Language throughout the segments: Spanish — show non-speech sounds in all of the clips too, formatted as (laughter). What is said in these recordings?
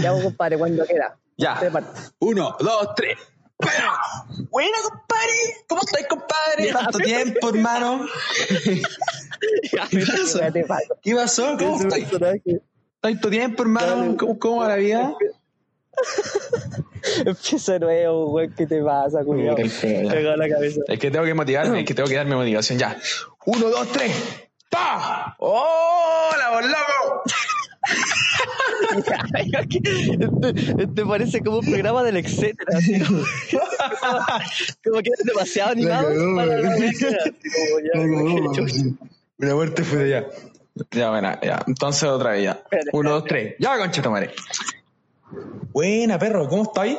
Ya, vos, compadre, cuando quiera. Ya. Uno, dos, tres. ¡Pero! Buena, compadre. ¿Cómo estáis, compadre? Ya, Tanto tiempo, hermano. Ya, ¿Qué pasó? ¿Qué pasó? ¿Cómo estáis? ¿Tanto tiempo, hermano? ¿Cómo, cómo va la vida? (laughs) Empieza nuevo, güey. ¿Qué te pasa. Pegado la cabeza. Es que tengo que motivarme, es que tengo que darme motivación. Ya. Uno, dos, tres. ¡Pa! ¡Hola, vos loco! Este, este parece como un programa del etcétera. (laughs) como, que es demasiado animado cagó, para la güey. mezcla, así como ya, qué chucha. Una muerte fue de ya. Ya, bueno, ya. Entonces otra vez ya. Espérate, Uno, dos, tres. Ya, concha tu madre. Buena, perro. ¿Cómo estáis?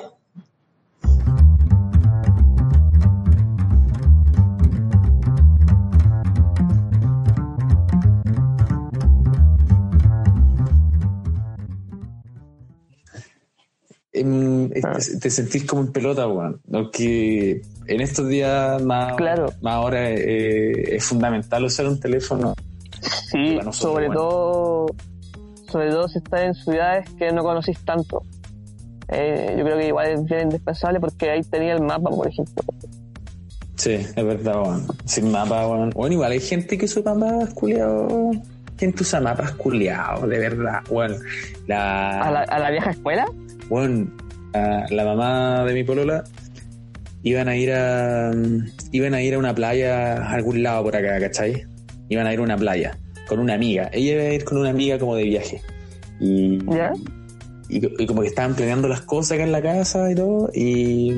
Em, te, te sentís como en pelota, weón. Aunque en estos días más, Claro. más ahora eh, es fundamental usar un teléfono. Sí, nosotros, sobre bueno. todo sobre todo si estás en ciudades que no conocís tanto. Eh, yo creo que igual es bien indispensable porque ahí tenía el mapa, por ejemplo. Sí, es verdad, weón. Sin mapa, weón. Bueno, igual hay gente que usa mapas culiados. Gente usa mapas culiados, de verdad, weón. La, ¿A la, a la vieja escuela? A la mamá de mi polola iban a ir a iban a ir a una playa a algún lado por acá, ¿cachai? Iban a ir a una playa con una amiga. Ella iba a ir con una amiga como de viaje. Y, ¿Ya? y, y como que estaban planeando las cosas acá en la casa y todo, y,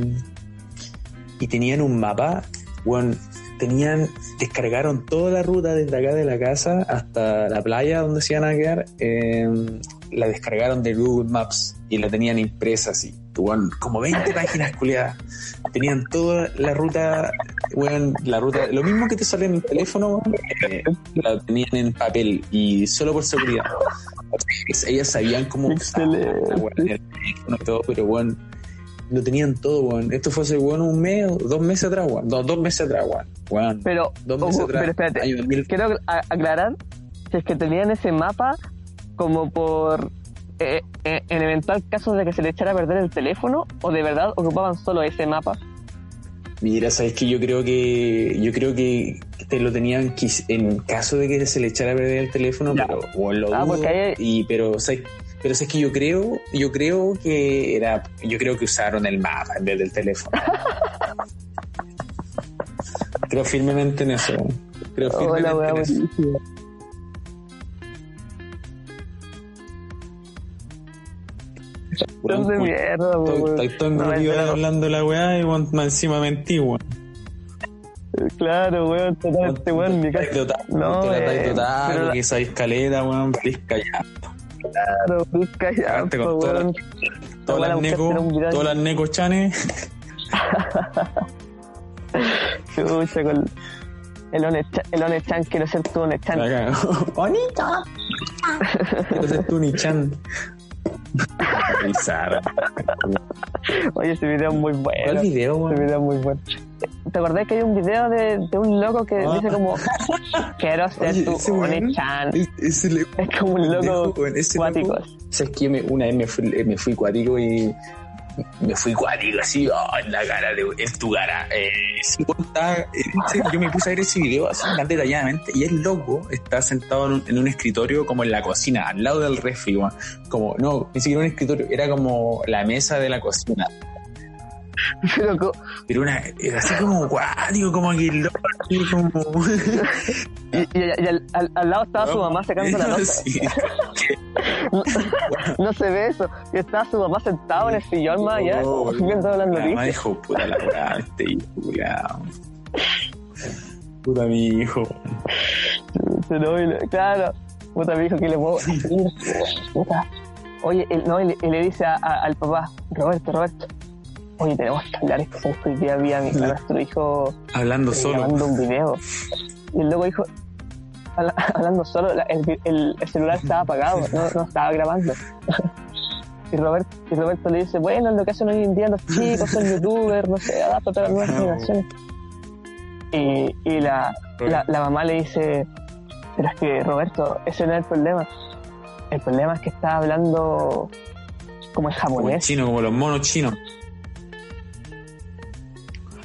y tenían un mapa, bueno, tenían, descargaron toda la ruta desde acá de la casa hasta la playa donde se iban a quedar, eh, la descargaron de Google Maps y la tenían impresa así, weón, como 20 páginas culiadas, tenían toda la ruta, weón, la ruta, lo mismo que te sale en el teléfono, weón, eh, la tenían en papel y solo por seguridad. Ellas sabían cómo usar, el teléfono y todo, pero weón, lo tenían todo, weón. Esto fue hace weón un mes dos meses atrás, weón. No, dos meses atrás, weón. Pero, Dos meses ojo, atrás. pero espérate, año 2000. quiero aclarar si es que tenían ese mapa como por eh, eh, en eventual caso de que se le echara a perder el teléfono o de verdad ocupaban solo ese mapa. Mira, sabes que yo creo que yo creo que te lo tenían en caso de que se le echara a perder el teléfono, pero weón, lo Ah, dudo, porque ahí- y pero sabes pero es que yo creo, yo creo que era, yo creo que usaron el mapa en vez del teléfono. (laughs) creo firmemente en eso. Creo firmemente Hola, en eso. Weón, de mierda, Estoy, todo engrupido hablando de la weá y más encima mentí, weón. Claro, weón, totalmente, weón, mi casa. No, No, te la porque esa escalera, weón, valís callado. Claro, po, todas weón. Todas las neco, todas las neco chanes. (laughs) Chucha, con el One-chan, el One-chan, quiero ser tu One-chan. ¡Bonito! (laughs) Quiero ser tú, Nichan. Bizarra. Oye, ese video es muy bueno. ¿Cuál video, Ese weón? video es muy bueno. ¿Te acordás que hay un video de, de un loco que Ah. dice como quiero ser Oye, tu ese One-chan? es- ese Es como un loco pendejo, weón, ese loco. cuático. ¿Sabes que me, una vez me fui, me fui cuático y me fui cuático así, oh, en la cara, de, en tu cara. Eh, ese- yo me puse a ver ese video así tan detalladamente y el loco está sentado en un, en un escritorio como en la cocina, al lado del refri, como, no, ni siquiera un escritorio, era como la mesa de la cocina. (laughs) Pero Pero una, era así como cuático, como que el loco, así como... y, (laughs) y- y al, al- al lado estaba su mamá secando la losa. (laughs) Sí. (laughs) No se ve eso. Y estaba su mamá sentado en el sillón más allá, Oh, (laughs) viendo las noticias. dijo, puta la weá, este hijo. Puta mi hijo. Claro, puta, me dijo que le puedo puta. Oye, él, no, y le, dice a- a- al papá, Roberto, Roberto, oye, tenemos que hablar, es que sabes que hoy día vi a, mi- (laughs) a nuestro hijo Hablando eh, solo. grabando un video. Y el loco dijo, (laughs) hablando solo, el, el- el celular estaba apagado, no, no estaba grabando. (laughs) y, Robert, y Roberto le dice, bueno, lo que hacen hoy en día los chicos, son youtubers, no sé, adáptate a las nuevas generaciones. Y, y la, la, la mamá le dice, pero es que Roberto, ese no es el problema. El problema es que está hablando como el Como el japonés. chino, como los monos chinos.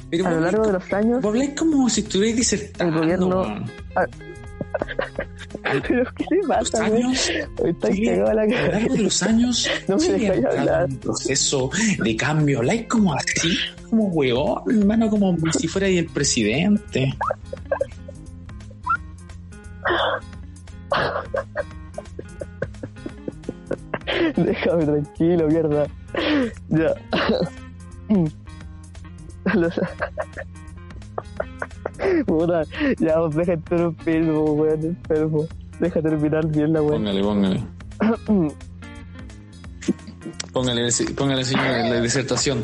Pero A lo largo de los años, vos como si estuvierais disertando. El gobierno- weón. Pero (laughs) ¿qué Los pasa? güey? cagado la cara. los años, (laughs) No me dejáis hablar. un proceso de cambio. Habláis como así, como huevón, hermano, como si fuera el presidente. (laughs) Déjame tranquilo, mierda. Ya. Los- Puta, ya vos deja interrumpir, weón, enfermo. Deja terminar bien la weón. Póngale, póngale. (clears throat) Póngale, póngale señor, la (clears throat) disertación.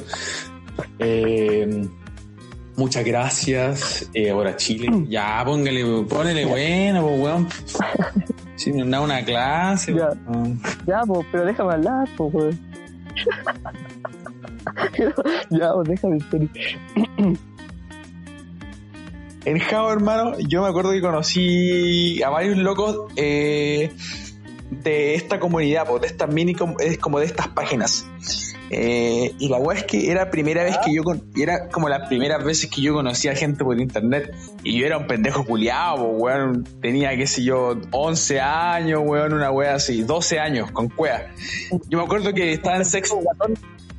Eh, muchas gracias. Eh, ahora Chile. (clears throat) Ya, póngale, póngale bueno, pues, weón. (laughs) Si me da una clase. Ya. weón. Ya, po, pero déjame hablar, po, weón. (laughs) ya, pues déjame serio. En Java, hermano, yo me acuerdo que conocí a varios locos eh, de esta comunidad, de estas mini, es como de estas páginas. Eh, y la weá es que era primera vez que yo, con- era como las primeras veces que yo conocía gente por internet. Y yo era un pendejo culiado, weón. Tenía, qué sé yo, 11 años, weón, una weá así, 12 años, con cuea. Yo me acuerdo que estaba en sexto,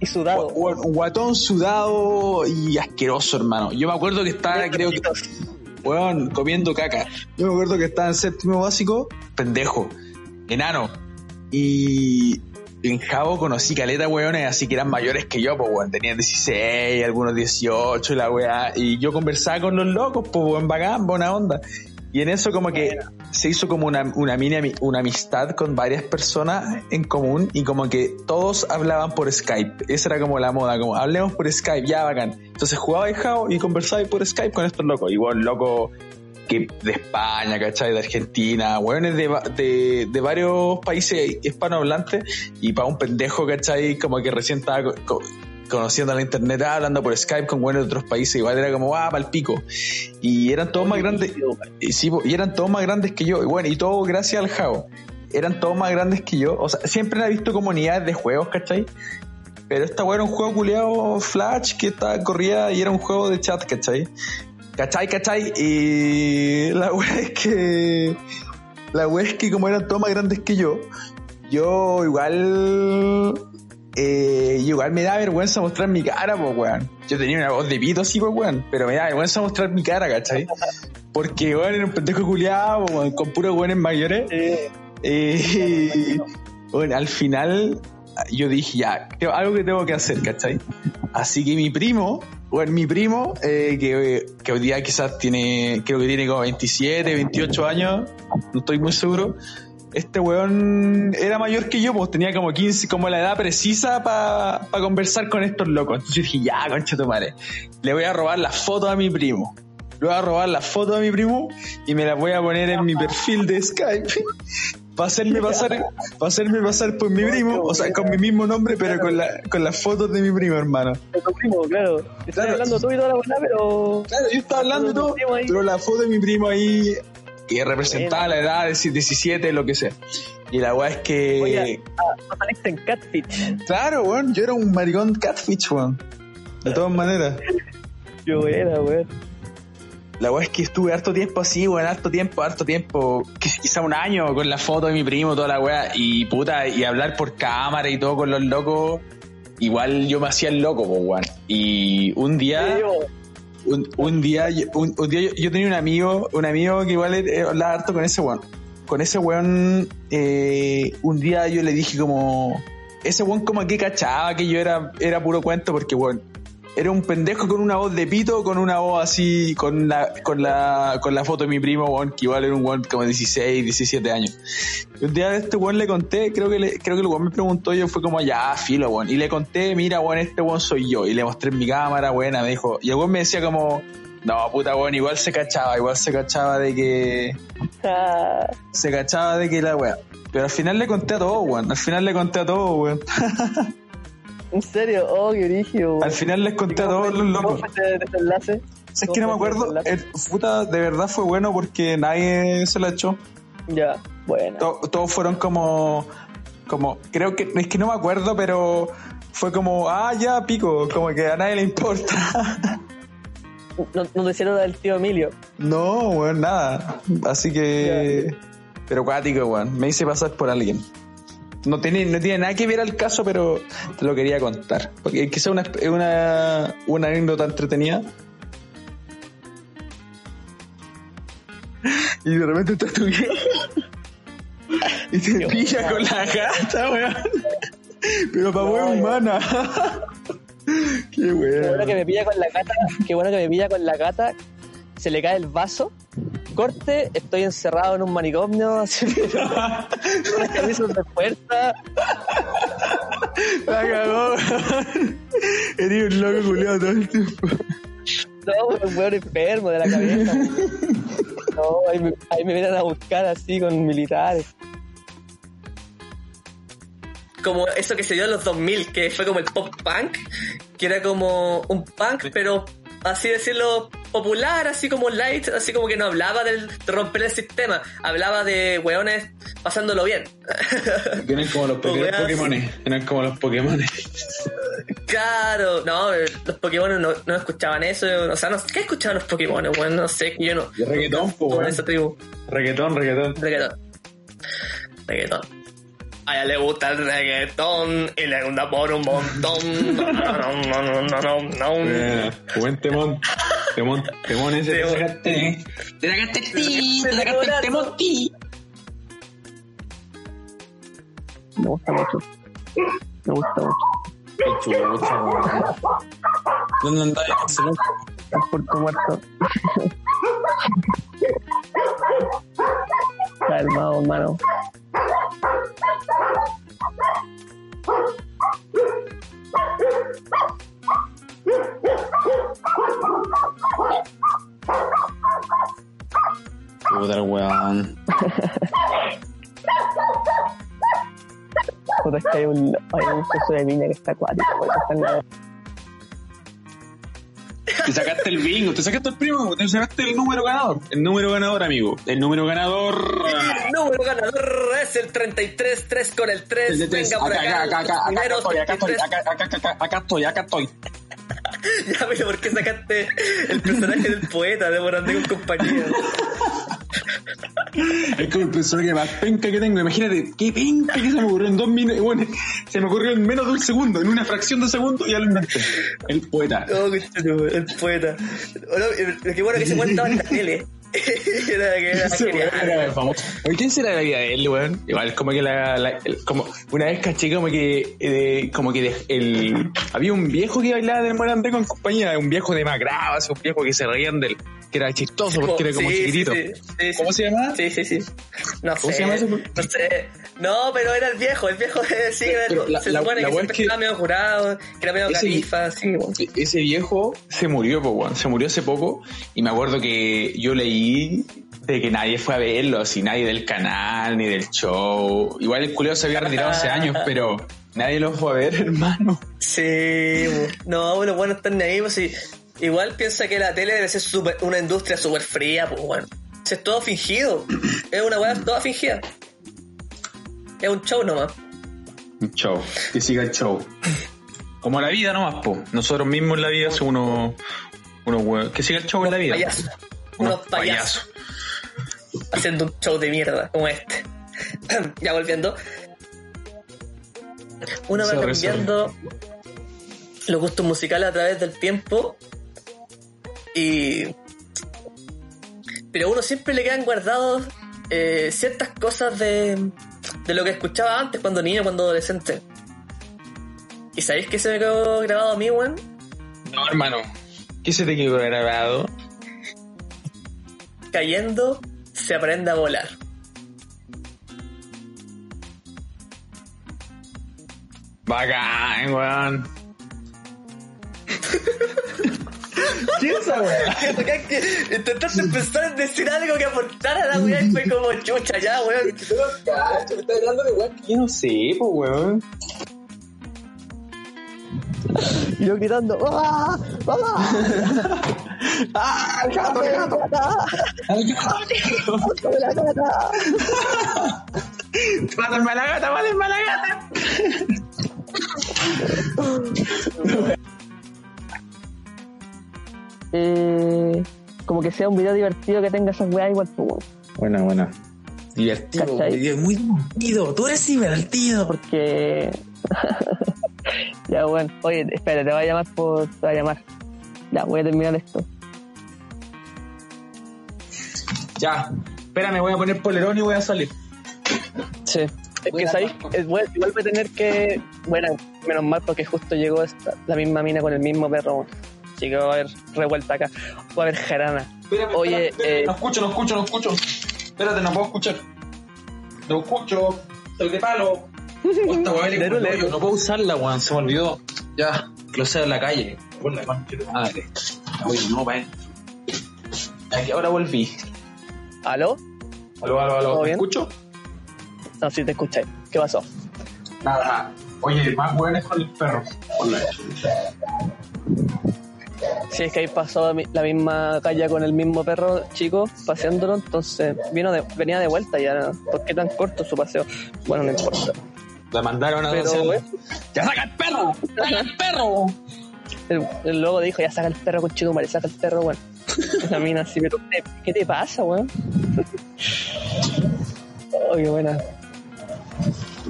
Y sudado. Guatón sudado y asqueroso, hermano. Yo me acuerdo que estaba, creo que, weón, comiendo caca. Yo me acuerdo que estaba en séptimo básico, pendejo, enano. Y en Javo conocí caleta, weones, así que eran mayores que yo, pues, weón. Tenían 16, algunos 18 y la weá. Y yo conversaba con los locos, pues, weón, bacán, buena onda. Y en eso como que se hizo como una, una mini una amistad con varias personas en común y como que todos hablaban por Skype. Esa era como la moda, como hablemos por Skype, ya bacán. Entonces jugaba en Jao y conversaba por Skype con estos locos. Igual loco que de España, ¿cachai? De Argentina, weones de, de, de varios países hispanohablantes y para un pendejo, ¿cachai? Como que recién estaba conociendo la internet, ah, hablando por Skype con weones de otros países, igual era como, ah, pal pico. Y eran todos más grandes. Y, sí, y eran todos más grandes que yo. Y bueno, y todo gracias al Jao. Eran todos más grandes que yo. O sea, siempre he visto comunidades de juegos, ¿cachai? Pero esta weá era un juego culiado Flash que estaba corría y era un juego de chat, ¿cachai? ¿Cachai, cachai? Y la (laughs) weá es que. La weá es que como eran todos más grandes que yo, yo igual. Eh, igual me da vergüenza mostrar mi cara, pues weón. Yo tenía una voz de pito así, pues weón. Pero me da vergüenza mostrar mi cara, ¿cachai? Porque weón era un pendejo culiado, weón, con puros weones mayores. Eh, bueno, al final yo dije, ya, algo que tengo que hacer, ¿cachai? Así que mi primo, bueno, mi primo, eh, que, que hoy día quizás tiene, creo que tiene como 27, 28 años, no estoy muy seguro. Este weón era mayor que yo, pues tenía como 15, como la edad precisa para conversar con estos locos. Entonces dije, ya, concha tu madre, le voy a robar la foto a mi primo. Le voy a robar la foto a mi primo y me la voy a poner en mi perfil de Skype (laughs) para hacerme pasar, para hacerme pasar por mi primo, o sea, con mi mismo nombre, pero con la, con las fotos de mi primo, hermano. De tu primo, claro. Estás Claro. hablando tú y toda la buena, pero. Claro, yo estaba hablando y todo, pero la foto de mi primo ahí, que representaba la edad de 17, lo que sea. Y la weá es que, Oye, ah, en Catfish. claro, weón, yo era un maricón catfish, weón. De todas maneras. Qué buena, weón. La weá es que estuve harto tiempo así, weón, harto tiempo, harto tiempo, qui- quizá un año con la foto de mi primo, toda la weá, y puta, y hablar por cámara y todo con los locos, igual yo me hacía el loco, weón. Y un día, un, un día, un, un día yo, yo tenía un amigo, un amigo que igual eh, hablaba harto con ese weón. Con ese weón, eh, un día yo le dije como, ese weón como que cachaba que yo era, era puro cuento porque weón, era un pendejo con una voz de pito, con una voz así, con la, con la, con la foto de mi primo, weón, que igual era un weón como 16, 17 años. Un día de este weón le conté, creo que creo que el weón me preguntó, yo fue como, ya, filo, weón. Y le conté, mira, weón, este weón soy yo. Y le mostré mi cámara, buena, me dijo, y el weón me decía como, no, puta, weón, igual se cachaba, igual se cachaba de que, se cachaba de que la weón. Pero al final le conté a todo, weón. Al final le conté a todo, weón. (laughs) ¿En serio? Oh, qué origen. Al final les conté a todos los ¿Cómo locos. fue desenlace? Es que no me acuerdo. El, puta, de verdad fue bueno porque nadie se la echó. Ya, bueno. To- todos fueron como. Como. Creo que. Es que no me acuerdo, pero. Fue como. Ah, ya, pico. Como que a nadie le importa. (laughs) No, no te hicieron del tío Emilio. no, weón, nada. Así que. Pero cuático, weón. Me hice pasar por alguien. No tiene, no tiene nada que ver al caso, pero te lo quería contar. Porque quizá una, es una, una anécdota entretenida. Y de repente estás (laughs) tú Y te pilla con la gata, weón. Pero para No, humana. Qué Qué bueno que me pilla con la gata. Qué bueno que me pilla con la gata. Se le cae el vaso. Corte, estoy encerrado en un manicomio. (laughs) así, pero- con de fuerza. La cagó. Eres un loco culiado todo el tiempo. No, un weón enfermo de la cabeza. No, ahí me, ahí me vienen a buscar así con militares. como eso que se dio en los 2000, que fue como el pop punk, que era como un punk, pero así decirlo, popular, así como light, así como que no hablaba del, de romper el sistema, hablaba de weones pasándolo bien. (laughs) Eran como los Weón. Pokémones. Eran como los Pokémones. claro, no, los Pokémon no, no escuchaban eso, o sea, no, ¿qué escuchaban los Pokémon? Bueno, no sé, yo no. Y reggaetón, Con weón. esa tribu. Reggaetón, reggaetón. Reggaetón. Reggaetón. A ella le gusta el reggaetón y le gusta por un montón. (laughs) No, no, no, no, no, no, no. Buena. Buen temón. Temón, temón ese. Temón. Te sacaste. Te sacaste el ti, te sacaste el temón ti. Me gusta mucho. Me gusta mucho. Qué chucha, weón. ¿Dónde? Estás por tu muerto. Calmado, hermano. Puta el weón. Puta, es que hay un, hay un proceso de mina que está acuático. porque está en la- Te sacaste el bingo, te sacaste el primo, te sacaste el número ganador. El número ganador, amigo. El número ganador. El número ganador es el 33, 3 con el 3. El de tres. Venga por Acá, estoy, acá estoy, 33. acá, acá, acá, acá, acá estoy, acá estoy. (laughs) Ya, pero ¿por qué sacaste el personaje del poeta de Morandé con compañía? (laughs) (laughs) Es como el personaje más penca que tengo. Imagínate, qué penca que se me ocurrió en dos minutos. Bueno, (laughs) se me ocurrió en menos de un segundo, en una fracción de segundo, ya lo inventé. El poeta. El poeta. Eh, qué bueno que se cuenta en la tele. (laughs) era, que era Ese weón genial. era famoso. Oye, ¿Quién será la vida de él, weón? Igual, como que la, la- el- como una vez caché como que, eh, como que de- el, había un viejo que bailaba del Morandé con compañía, un viejo demacrado, así, un viejo que se reían del, que era chistoso porque era como Sí, chiquitito. sí, sí, sí. ¿Cómo se llama? Sí, sí, sí. No ¿Cómo sé. se llama ese? No sé. No, pero era el viejo. El viejo eh, sí, Pero la- se supone la que siempre es que- estaba medio jurado, que era medio Ese- califa, sí. E- Ese viejo se murió, po, weón. Se murió hace poco y me acuerdo que yo leí de que nadie fue a verlo, así nadie del canal ni del show. Igual el culeo se había retirado hace años, (laughs) pero nadie lo fue a ver, (laughs) hermano. Sí, no, bueno, bueno, están ahí, pues sí. Igual piensa que la tele debe ser súper- una industria súper fría, pues bueno. Si Es todo fingido. (clears throat) Es una weá toda fingida. Es un show nomás. Un show, que siga el show. Como la vida nomás, po. Nosotros mismos en la vida somos unos, weón. Que siga el show en la vida. Unos payasos. Haciendo un show de mierda como este. (clears throat) ya volviendo. Uno va Sorry, cambiando los gustos musicales a través del tiempo. Y. Pero a uno siempre le quedan guardados eh, ciertas cosas de, de lo que escuchaba antes cuando niño, cuando adolescente. ¿Y sabéis qué se me quedó grabado a mí, weón? No, hermano. ¿Qué se te quedó grabado? Cayendo, se aprende a volar. Bacán, weón. (laughs) ¿Qué es esa weá? intentaste empezar a decir algo que aportara a la weá y fue como chucha ya, weón. (laughs) me estás hablando de weón que yo no sé, pues weón. Y yo gritando, ¡ah! ¡Mamá! (laughs) ¡Ah, el gato, el gato! ¡El gato! ¡Come la gata! ¡Mátenme a la gata, mátenme a la gata! Eh, como que sea un video divertido que tenga esas weas igual, weón. Buena, buena. Divertido, video muy divertido. Tú eres divertido. porque (laughs) ya bueno oye espera te voy a llamar por te voy a llamar ya voy a terminar esto Ya. Espérame, voy a poner polerón y voy a salir. sí es que sabéis es bueno, igual voy a tener que bueno menos mal porque justo llegó esta, la misma mina con el mismo perro así que va a haber revuelta acá va a haber jarana Espérame, Oye, espérame, eh, no escucho, no escucho, no escucho. Espérate, no puedo escuchar. No escucho. Soy de palo. (laughs) Esta weá. No puedo usarla, weón. Se me olvidó. Ya, que lo sea en la calle. Por la madre. Oye, no, pa' Aquí ahora volví. Aló Aló, aló, aló. ¿Todo ¿Me escucho? no sí te escuché qué pasó Nada. Oye, más weones con el perro. Hola. si es que ahí pasó la misma calle con el mismo perro chico paseándolo entonces vino de, venía de vuelta ya ¿por qué tan corto su paseo? bueno no importa La mandaron a Pero, güey. ¡Ya saca el perro! ¡Saca el perro! El, el logo dijo, ya saca el perro con Chitumare, saca el perro, weón. (laughs) La mina así, pero ¿qué, qué te pasa, weón? (laughs) Oh, qué buena.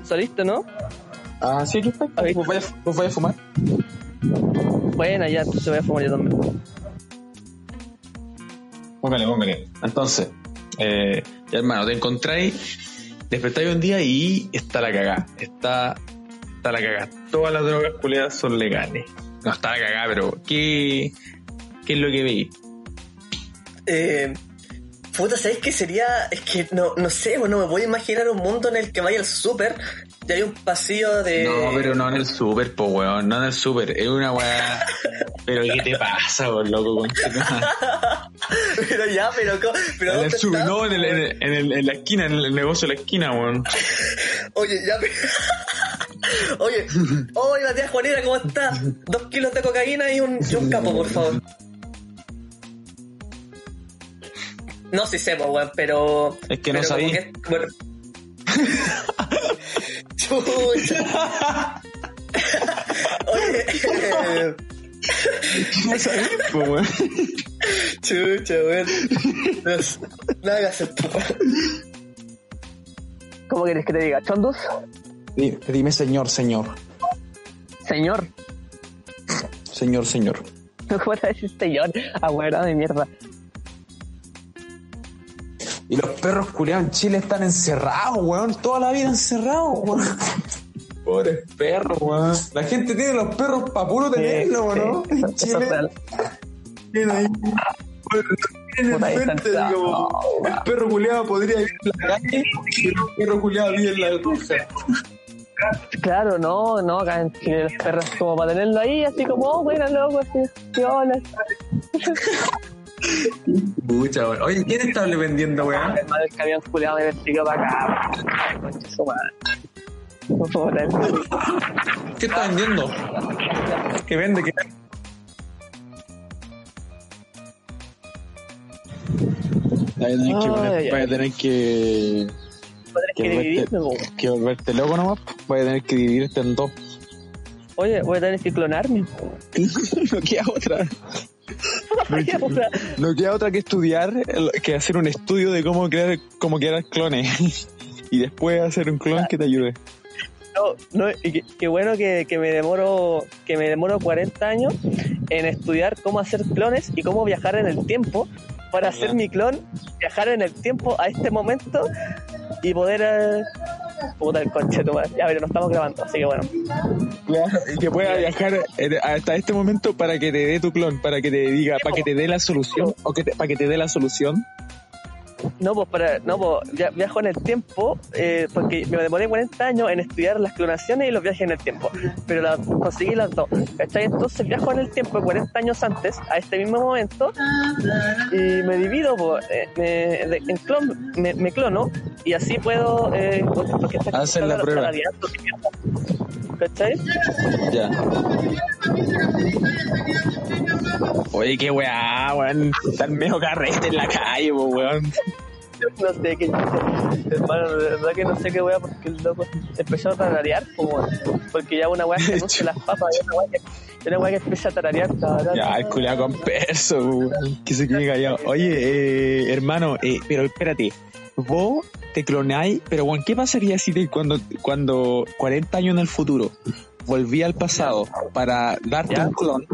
¿Saliste, no? Ah, sí, ¿qué está? ¿Vos vaya, vos vaya a fumar? Buena, ya, entonces voy a fumar yo también. Póngale, póngale. Entonces, eh, ya hermano, te encontráis, despertáis un día y está la cagada. Está, está la cagada. Todas las drogas culiadas son legales. No está la cagada, pero ¿qué, qué es lo que veis? Eh, puta, ¿sabéis qué sería? Es que no, no sé, bueno, me voy a imaginar un mundo en el que vaya al súper y hay un pasillo de. No, pero no en el super, po weón, no en el super. Es una weá. (laughs) pero ¿qué te pasa, por loco, madre? (laughs) pero ya, pero. pero En el ¿dónde super, está? no, en, el, en, el- en, el- en la esquina, en el negocio de la esquina, weón. (laughs) Oye, ya. pero- Oye, oye, Matías Juanera, ¿cómo estás? Dos kilos de cocaína y un, y un capo, por favor. No, sé, pues, weón, pero. Es que no pero sabí. como que- bueno. (laughs) Chucha. Oye, No sabí, po weón. chucha, weón. No, no hagas esto. ¿Cómo querés que te diga? ¿Chondus? Dime, dime señor, señor. Señor. Señor, señor. (laughs) No puedo decir señor. Abuela de mierda. Y los perros culiados en Chile están encerrados, weón. Toda la vida encerrados, weón. Pobres perros, weón. La gente tiene los perros para puro tenerlos, Sí, ¿no? sí, En (laughs) Chile tienen ahí. Tienen enfrente, como, el perro culiado podría vivir en la calle y el perro culiado vive en la rusa. Claro, no, no, acá en Chile los perros como para tenerlo ahí, así como, oh, buena loco, así, sí, (laughs) Pucha, weón. Oye, ¿quién está vendiendo, weón? El madre del camión culiado me persiguió para acá. Concha su madre. Puta, el- ¿Qué está vendiendo? ¿Qué vende? ¿Qué vende? Vaya a tener que, poner- vaya a ay. tener que, que, que dividirme, volverte, que volverte loco nomás. Vaya a tener que dividirte en dos. Oye, voy a tener que clonarme. (laughs) no queda otra. (laughs) O sea, (laughs) No queda otra que estudiar, que hacer un estudio de cómo crear, cómo crear clones. (laughs) y después hacer un clon que te ayude. no, no, y qué, bueno que, que me demoro que me demoro 40 años en estudiar cómo hacer clones y cómo viajar en el tiempo para hacer mi clon, viajar en el tiempo a este momento y poder eh, Puta el conche, tu madre. Ya, pero no estamos grabando, así que bueno. Claro, y que pueda viajar eh, hasta este momento para que te dé tu clon, para que te diga, para que te dé la solución, o que te- para que te dé la solución. No, pues para, no, pues via- viajo en el tiempo, eh, porque me demoré 40 años en estudiar las clonaciones y los viajes en el tiempo, pero la, conseguí las dos, ¿cachai? Entonces viajo en el tiempo 40 años antes, a este mismo momento, y me divido, pues, eh, me- en clon, me, me clono, y así puedo, eh, porque Hacer la está prueba. ¿cachai? Ya. Oye, qué weá, weón. Están medio carrete en la calle, po, weón. (laughs) No sé qué hermano, de verdad que no sé qué wea porque el loco empezó a tararear, como, porque ya una wea que (laughs) anuncia las papas, y una wea que, una que empieza a tararear. tarara, Ya, el culiao con perso, weón. Que se quede callado. Oye, eh, hermano, eh, pero espérate. Vos te clonáis, pero weón, ¿qué pasaría si te, cuando, cuando 40 años en el futuro volví al pasado para darte Ya. un clon,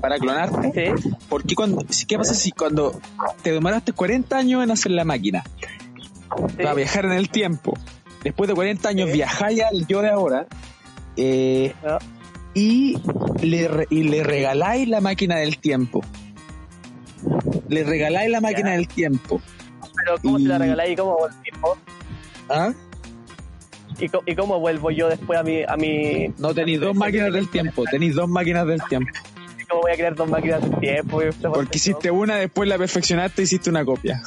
para clonarte? Sí, ¿Por qué, cuando, qué pasa si cuando te demoraste 40 años en hacer la máquina, sí. para viajar en el tiempo, después de 40 años Sí. viajáis al yo de ahora, eh, ¿no? y le, y le regaláis la máquina del tiempo. Le regaláis la máquina Ya. del tiempo. Pero ¿cómo Y- se la regaláis y cómo? ¿Ah? ¿Y, co- ¿Y cómo vuelvo yo después a mi... A mi No tenéis dos máquinas del tiempo, tenéis dos máquinas del tiempo. ¿Cómo voy a crear dos máquinas de tiempo? Porque hiciste una, después la perfeccionaste y hiciste una copia.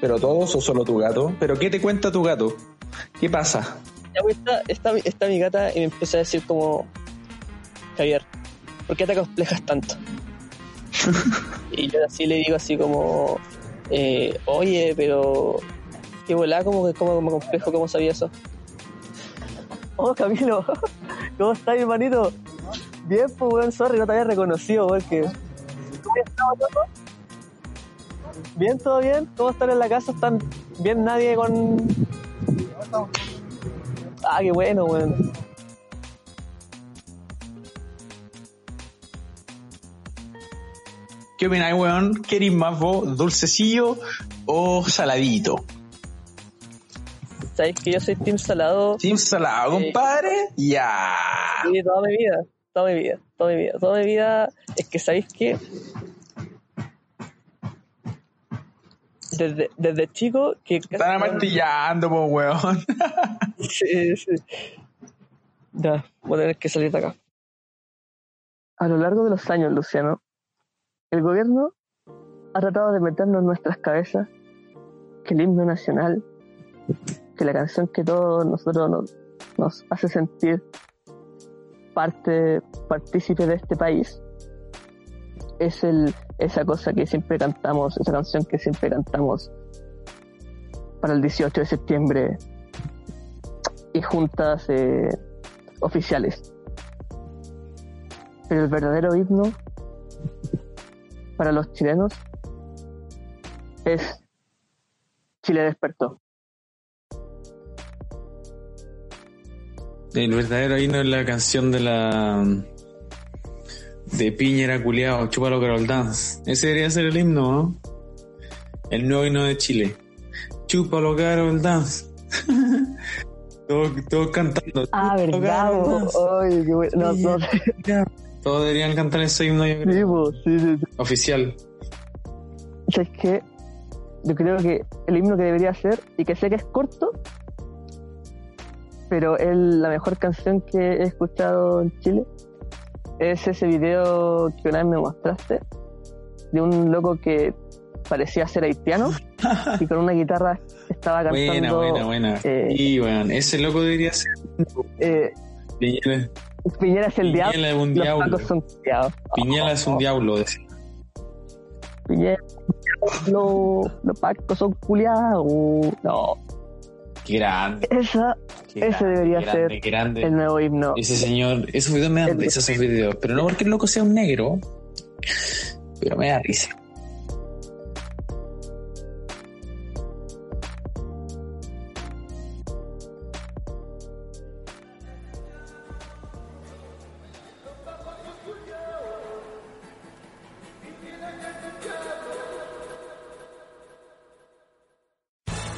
¿Pero todos o solo tu gato? ¿Pero qué te cuenta tu gato? ¿Qué pasa? Está, está, mi- está mi gata y me empieza a decir como... Javier, ¿por qué te complejas tanto? (laughs) y yo así le digo así como... eh, Oye, pero... Qué volá, como que como me complejo, ¿cómo sabía eso? Oh, Camilo, (laughs) ¿cómo estás, hermanito? Bien, pues, weón, sorry, no te había reconocido, porque... ¿Cómo estás, loco? Bien, todo bien. ¿Cómo están en la casa? ¿Están bien? Nadie con... Ah, qué bueno, weón. ¿Qué opináis, weón? ¿Queréis más vos, dulcecillo o saladito? ¿Sabéis que yo soy team salado? ¿Team salado, Sí. compadre? Ya. Sí, toda mi vida, toda mi vida, toda mi vida, toda mi vida. Es que, ¿sabéis que Desde, desde chico, que... Están amartillando, po, weón. (laughs) Sí, sí. Ya, voy a tener que salir de acá. A lo largo de los años, Luciano, el gobierno ha tratado de meternos en nuestras cabezas que el himno nacional, que la canción que todos nosotros nos, hace sentir parte, partícipe de este país, es el, esa cosa que siempre cantamos, esa canción que siempre cantamos para el 18 de septiembre y juntas eh, oficiales. Pero el verdadero himno para los chilenos es Chile despertó. El verdadero himno es la canción de la. de Piñera culiao, Chúpalo Carol Dance. Ese debería ser el himno, ¿no? El nuevo himno de Chile. Chúpalo Carol Dance. (laughs) todos, todos cantando. Ah, Chúpalo, verdad. Ay, qué bueno. No, Todos deberían cantar ese himno, yo creo. sí, sí, sí. Oficial. ¿Sabes qué? Yo creo que el himno que debería ser, y que sé que es corto, pero es la mejor canción que he escuchado en Chile, es ese video que una vez me mostraste, de un loco que parecía ser haitiano, y con una guitarra estaba (laughs) Buena, cantando... buena, buena. eh, y weón, ese loco debería ser. eh, Piñera, Piñera es el diablo, Piñera es un diablo. son criados. Piñera es un diablo. decía. Piñera, los, los pacos son culiados. No, Qué grande. esa qué Ese grande, debería grande, ser grande. el nuevo himno. Ese señor, esos videos me dan risa, esos videos. Pero no porque el loco sea un negro, pero me da risa.